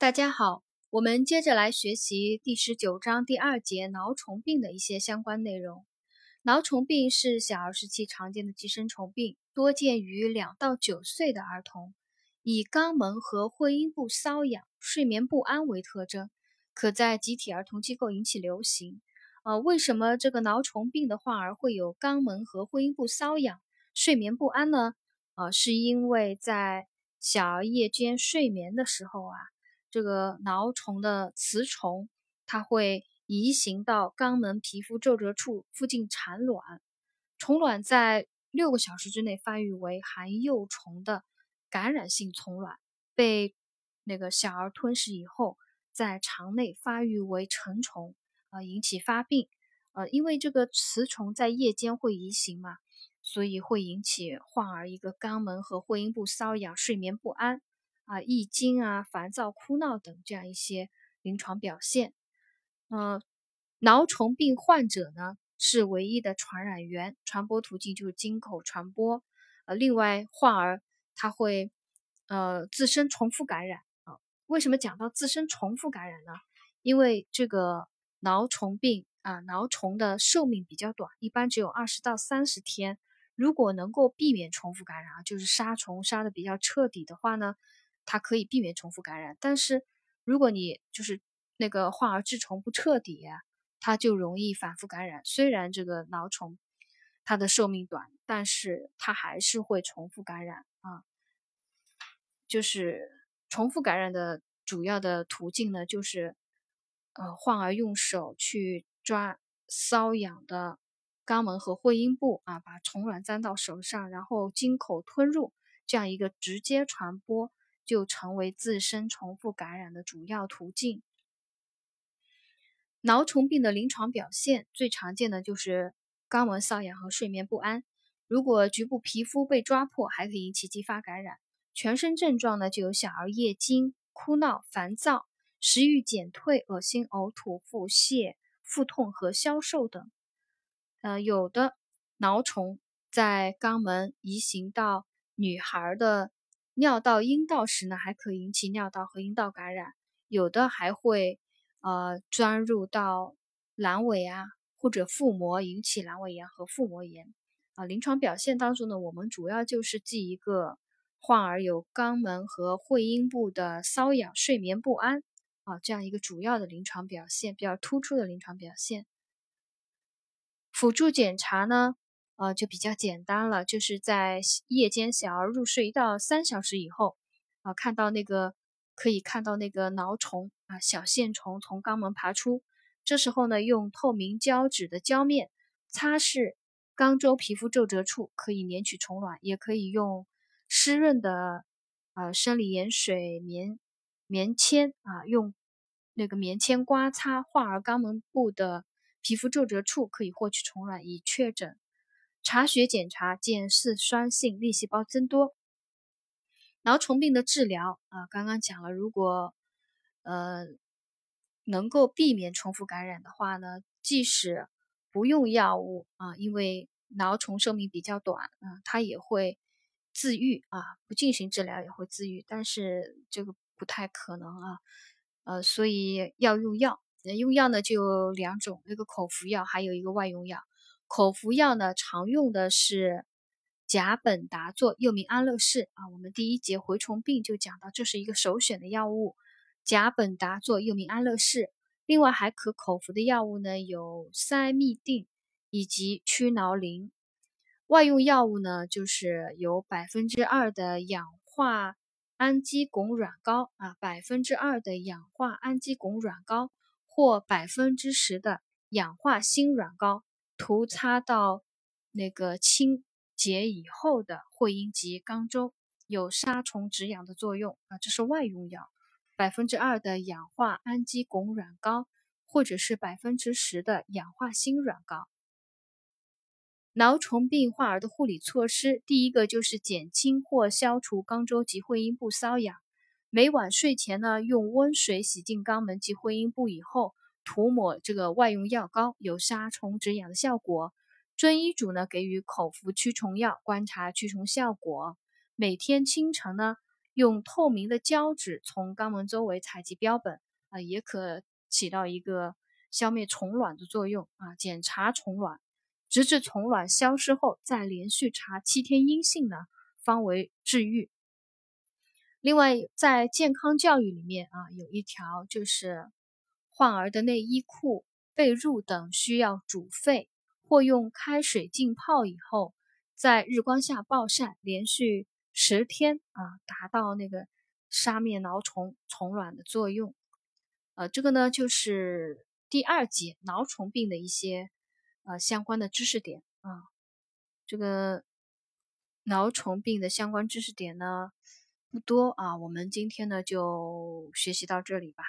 大家好，我们接着来学习第十九章第二节挠虫病的一些相关内容。挠虫病是小儿时期常见的寄生虫病，多见于两到九岁的儿童，以肛门和会阴部瘙痒、睡眠不安为特征，可在集体儿童机构引起流行。呃，为什么这个挠虫病的患儿会有肛门和会阴部瘙痒、睡眠不安呢？呃，是因为在小儿夜间睡眠的时候啊。这个挠虫的雌虫，它会移行到肛门皮肤皱褶处附近产卵，虫卵在六个小时之内发育为含幼虫的感染性虫卵，被那个小儿吞噬以后，在肠内发育为成虫，呃，引起发病。呃，因为这个雌虫在夜间会移行嘛，所以会引起患儿一个肛门和会阴部瘙痒、睡眠不安。啊，易惊啊，烦躁、哭闹等这样一些临床表现。嗯，挠虫病患者呢是唯一的传染源，传播途径就是经口传播。呃，另外患儿他会呃自身重复感染啊。为什么讲到自身重复感染呢？因为这个挠虫病啊，挠虫的寿命比较短，一般只有二十到三十天。如果能够避免重复感染啊，就是杀虫杀的比较彻底的话呢。它可以避免重复感染，但是如果你就是那个患儿治虫不彻底，它就容易反复感染。虽然这个挠虫它的寿命短，但是它还是会重复感染啊。就是重复感染的主要的途径呢，就是呃患儿用手去抓瘙痒的肛门和会阴部啊，把虫卵粘到手上，然后经口吞入，这样一个直接传播。就成为自身重复感染的主要途径。挠虫病的临床表现最常见的就是肛门瘙痒和睡眠不安。如果局部皮肤被抓破，还可以引起继发感染。全身症状呢，就有小儿夜惊、哭闹、烦躁、食欲减退、恶心、呕吐、腹泻、腹痛和消瘦等。呃，有的挠虫在肛门移行到女孩的。尿道、阴道时呢，还可引起尿道和阴道感染，有的还会呃钻入到阑尾啊或者腹膜，引起阑尾炎和腹膜炎啊。临床表现当中呢，我们主要就是记一个患儿有肛门和会阴部的瘙痒、睡眠不安啊这样一个主要的临床表现，比较突出的临床表现。辅助检查呢？呃，就比较简单了，就是在夜间小儿入睡一到三小时以后，啊，看到那个可以看到那个挠虫啊，小线虫从肛门爬出，这时候呢，用透明胶纸的胶面擦拭肛周皮肤皱褶处，可以粘取虫卵，也可以用湿润的呃生理盐水棉棉签啊，用那个棉签刮擦患儿肛门部的皮肤皱褶处，可以获取虫卵，以确诊。查血检查见嗜酸性粒细胞增多。挠虫病的治疗啊，刚刚讲了，如果呃能够避免重复感染的话呢，即使不用药物啊，因为挠虫寿命比较短啊，它也会自愈啊，不进行治疗也会自愈，但是这个不太可能啊，呃，所以要用药。用药呢就两种，一个口服药，还有一个外用药。口服药呢，常用的是甲苯达唑，又名安乐士啊。我们第一节蛔虫病就讲到，这是一个首选的药物，甲苯达唑又名安乐士。另外还可口服的药物呢，有塞密定以及曲挠灵。外用药物呢，就是有百分之二的氧化氨基汞软膏啊，百分之二的氧化氨基汞软膏或百分之十的氧化锌软膏。涂擦到那个清洁以后的会阴及肛周，有杀虫止痒的作用啊，这是外用药，百分之二的氧化氨基汞软膏，或者是百分之十的氧化锌软膏。挠虫病患儿的护理措施，第一个就是减轻或消除肛周及会阴部瘙痒，每晚睡前呢，用温水洗净肛门及会阴部以后。涂抹这个外用药膏有杀虫止痒的效果，遵医嘱呢给予口服驱虫药，观察驱虫效果。每天清晨呢用透明的胶纸从肛门周围采集标本啊，也可起到一个消灭虫卵的作用啊。检查虫卵，直至虫卵消失后，再连续查七天阴性呢，方为治愈。另外，在健康教育里面啊，有一条就是患儿的内衣裤、被褥等需要煮沸或用开水浸泡以后，在日光下暴晒连续十天啊，达到那个杀灭挠虫虫卵的作用。呃，这个呢就是第二节挠虫病的一些呃相关的知识点啊。这个挠虫病的相关知识点呢。不多啊，我们今天呢就学习到这里吧。